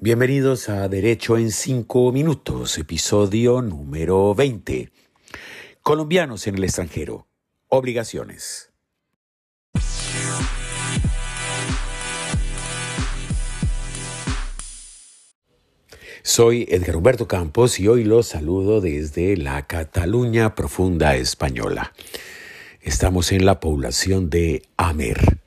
Bienvenidos a Derecho en 5 Minutos, episodio número 20. Colombianos en el extranjero. Obligaciones. Soy Edgar Humberto Campos y hoy los saludo desde la Cataluña profunda española. Estamos en la población de Amer.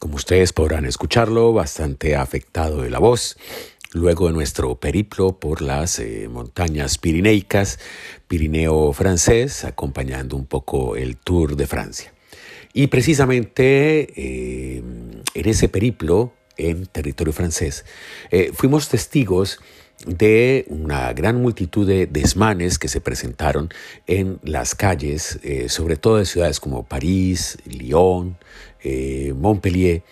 Como ustedes podrán escucharlo, bastante afectado de la voz luego de nuestro periplo por las eh, montañas pirineicas, Pirineo francés, acompañando un poco el Tour de Francia. Y precisamente eh, en ese periplo en territorio francés, eh, fuimos testigos de una gran multitud de desmanes que se presentaron en las calles, eh, sobre todo de ciudades como París, Lyon, eh, Montpellier,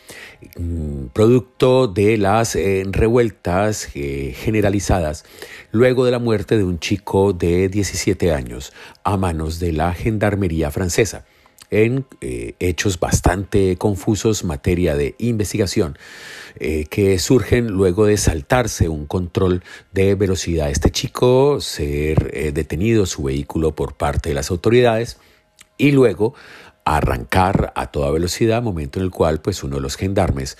mm, producto de las eh, revueltas generalizadas luego de la muerte de un chico de 17 años a manos de la Gendarmería francesa en eh, hechos bastante confusos materia de investigación eh, que surgen luego de saltarse un control de velocidad. Este chico ser eh, detenido su vehículo por parte de las autoridades y luego arrancar a toda velocidad, momento en el cual pues uno de los gendarmes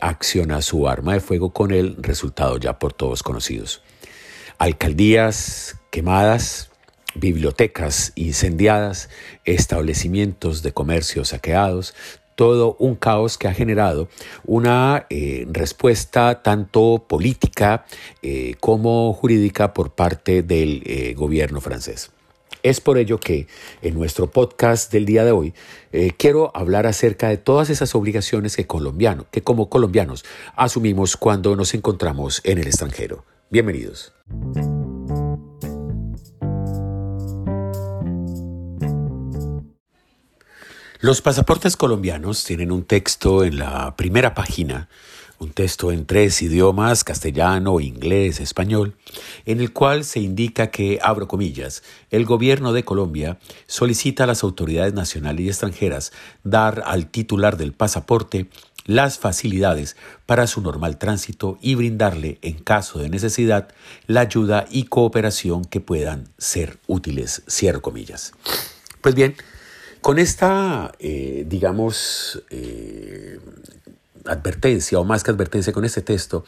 acciona su arma de fuego con el resultado ya por todos conocidos. Alcaldías quemadas, bibliotecas incendiadas, establecimientos de comercio saqueados, todo un caos que ha generado una eh, respuesta tanto política eh, como jurídica por parte del eh, gobierno francés. Es por ello que en nuestro podcast del día de hoy quiero hablar acerca de todas esas obligaciones que, colombiano, que como colombianos asumimos cuando nos encontramos en el extranjero. Bienvenidos. Los pasaportes colombianos tienen un texto en la primera página, un texto en tres idiomas, castellano, inglés, español, en el cual se indica que, abro comillas, el gobierno de Colombia solicita a las autoridades nacionales y extranjeras dar al titular del pasaporte las facilidades para su normal tránsito y brindarle, en caso de necesidad, la ayuda y cooperación que puedan ser útiles, cierro comillas. Pues bien, con esta, eh, digamos, eh, advertencia, o más que advertencia, con este texto,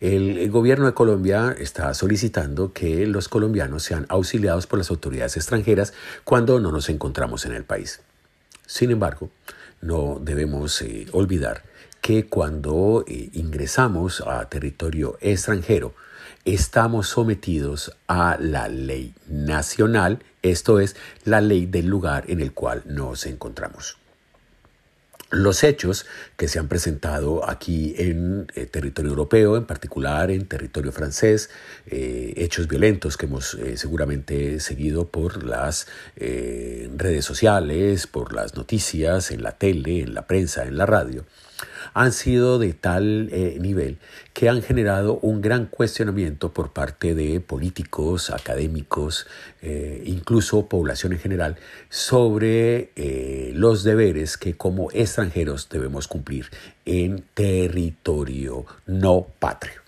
el, gobierno de Colombia está solicitando que los colombianos sean auxiliados por las autoridades extranjeras cuando no nos encontramos en el país. Sin embargo, no debemos eh, olvidar que cuando ingresamos a territorio extranjero, estamos sometidos a la ley nacional, esto es, la ley del lugar en el cual nos encontramos. Los hechos que se han presentado aquí en eh, territorio europeo, en particular en territorio francés, eh, hechos violentos que hemos eh, seguramente seguido por las redes sociales, por las noticias, en la tele, en la prensa, en la radio, han sido de tal eh, nivel que han generado un gran cuestionamiento por parte de políticos, académicos, eh, incluso población en general, sobre eh, los deberes que como extranjeros debemos cumplir en territorio no patrio.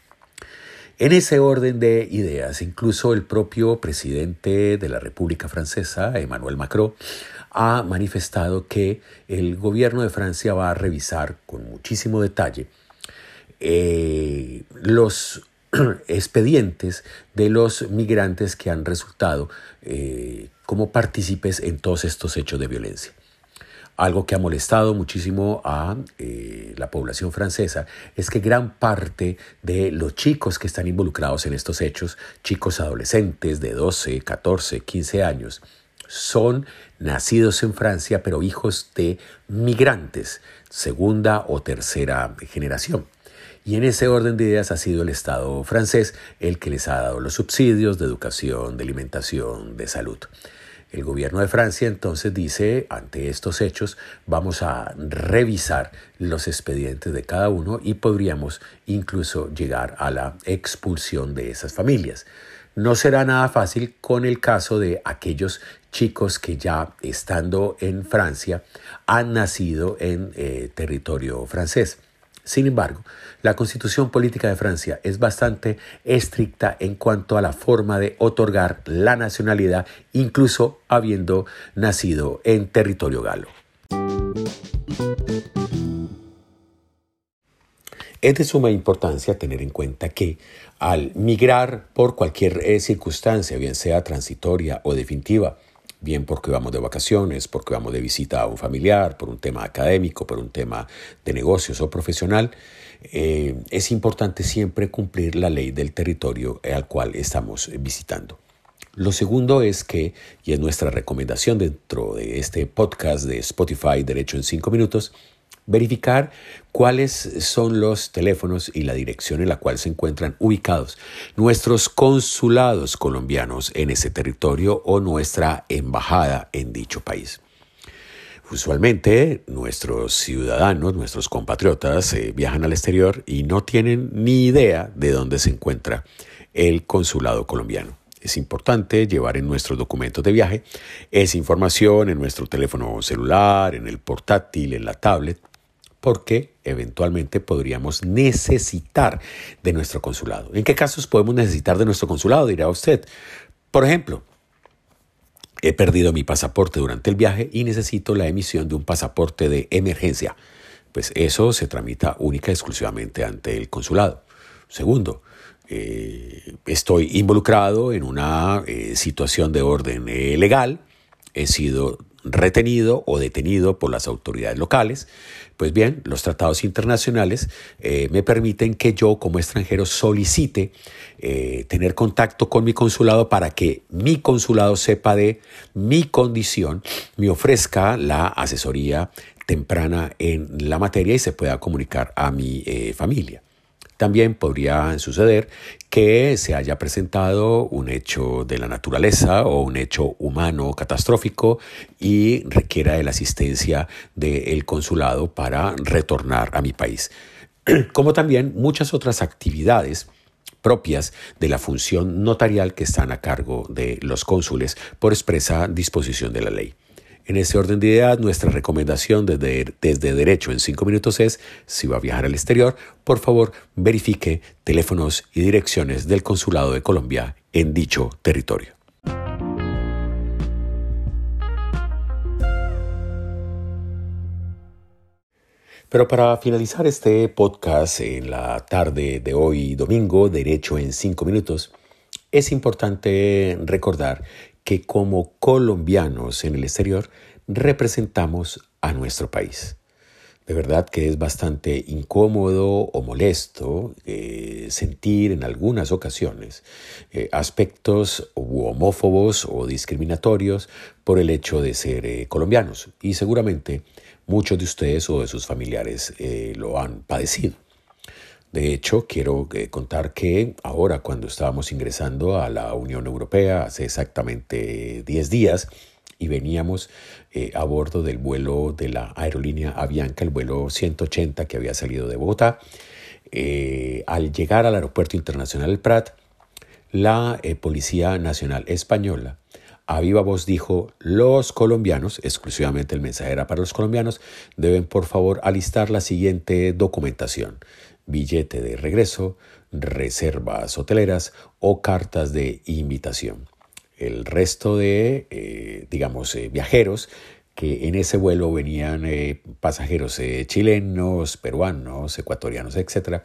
En ese orden de ideas, incluso el propio presidente de la República Francesa, Emmanuel Macron, ha manifestado que el gobierno de Francia va a revisar con muchísimo detalle eh, los expedientes de los migrantes que han resultado eh, como partícipes en todos estos hechos de violencia. Algo que ha molestado muchísimo a eh, la población francesa es que gran parte de los chicos que están involucrados en estos hechos, chicos adolescentes de 12, 14, 15 años, son nacidos en Francia, pero hijos de migrantes, segunda o tercera generación. Y en ese orden de ideas ha sido el Estado francés el que les ha dado los subsidios de educación, de alimentación, de salud. El gobierno de Francia entonces dice, ante estos hechos, vamos a revisar los expedientes de cada uno y podríamos incluso llegar a la expulsión de esas familias. No será nada fácil con el caso de aquellos chicos que ya estando en Francia han nacido en eh, territorio francés. Sin embargo, la constitución política de Francia es bastante estricta en cuanto a la forma de otorgar la nacionalidad, incluso habiendo nacido en territorio galo. Es de suma importancia tener en cuenta que al migrar por cualquier eh, circunstancia, bien sea transitoria o definitiva, bien porque vamos de vacaciones, porque vamos de visita a un familiar, por un tema académico, por un tema de negocios o profesional, eh, es importante siempre cumplir la ley del territorio al cual estamos visitando. Lo segundo es que, y es nuestra recomendación dentro de este podcast de Spotify Derecho en 5 minutos, verificar cuáles son los teléfonos y la dirección en la cual se encuentran ubicados nuestros consulados colombianos en ese territorio o nuestra embajada en dicho país. Usualmente nuestros ciudadanos, nuestros compatriotas eh, viajan al exterior y no tienen ni idea de dónde se encuentra el consulado colombiano. Es importante llevar en nuestros documentos de viaje esa información en nuestro teléfono celular, en el portátil, en la tablet, porque eventualmente podríamos necesitar de nuestro consulado. ¿En qué casos podemos necesitar de nuestro consulado? Dirá usted. Por ejemplo, he perdido mi pasaporte durante el viaje y necesito la emisión de un pasaporte de emergencia. Pues eso se tramita única y exclusivamente ante el consulado. Segundo, eh, estoy involucrado en una eh, situación de orden eh, legal, he sido retenido o detenido por las autoridades locales. Pues bien, los tratados internacionales eh, me permiten que yo como extranjero solicite eh, tener contacto con mi consulado para que mi consulado sepa de mi condición, me ofrezca la asesoría temprana en la materia y se pueda comunicar a mi eh, familia. También podría suceder que se haya presentado un hecho de la naturaleza o un hecho humano catastrófico y requiera de la asistencia del consulado para retornar a mi país. Como también muchas otras actividades propias de la función notarial que están a cargo de los cónsules por expresa disposición de la ley. En ese orden de ideas, nuestra recomendación desde, desde Derecho en cinco minutos es, si va a viajar al exterior, por favor verifique teléfonos y direcciones del Consulado de Colombia en dicho territorio. Pero para finalizar este podcast en la tarde de hoy, domingo, Derecho en cinco minutos, es importante recordar que como colombianos en el exterior representamos a nuestro país. De verdad que es bastante incómodo o molesto eh, sentir en algunas ocasiones eh, aspectos homófobos o discriminatorios por el hecho de ser eh, colombianos. Y seguramente muchos de ustedes o de sus familiares lo han padecido. De hecho, quiero eh, contar que ahora cuando estábamos ingresando a la Unión Europea, hace exactamente 10 días, y veníamos eh, a bordo del vuelo de la aerolínea Avianca, el vuelo 180 que había salido de Bogotá, eh, al llegar al aeropuerto internacional del Prat, la Policía Nacional Española a viva voz dijo, los colombianos, exclusivamente el mensaje era para los colombianos, deben por favor alistar la siguiente documentación billete de regreso, reservas hoteleras o cartas de invitación. El resto de, eh, digamos, eh, viajeros que en ese vuelo venían eh, pasajeros chilenos, peruanos, ecuatorianos, etcétera,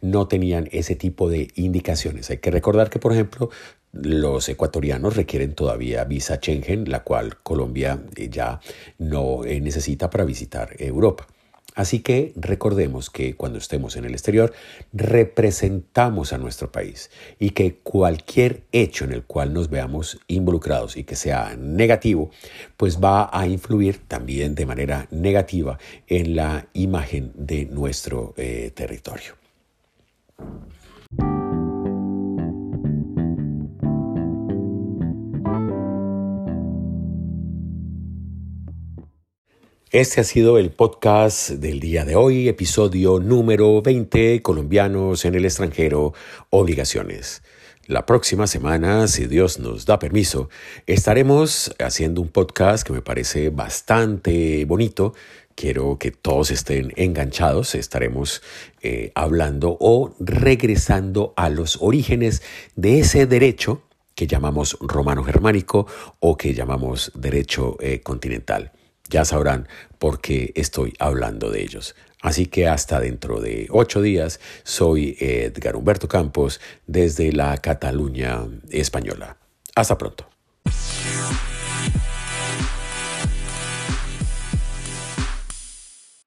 no tenían ese tipo de indicaciones. Hay que recordar que, por ejemplo, los ecuatorianos requieren todavía visa Schengen, la cual Colombia ya no necesita para visitar Europa. Así que recordemos que cuando estemos en el exterior representamos a nuestro país y que cualquier hecho en el cual nos veamos involucrados y que sea negativo, pues va a influir también de manera negativa en la imagen de nuestro eh, territorio. Este ha sido el podcast del día de hoy, episodio número 20, Colombianos en el extranjero, obligaciones. La próxima semana, si Dios nos da permiso, estaremos haciendo un podcast que me parece bastante bonito, Quiero que todos estén enganchados, estaremos eh, hablando o regresando a los orígenes de ese derecho que llamamos romano-germánico o que llamamos derecho eh, continental. Ya sabrán por qué estoy hablando de ellos. Así que hasta dentro de ocho días soy Edgar Humberto Campos desde la Cataluña española. Hasta pronto.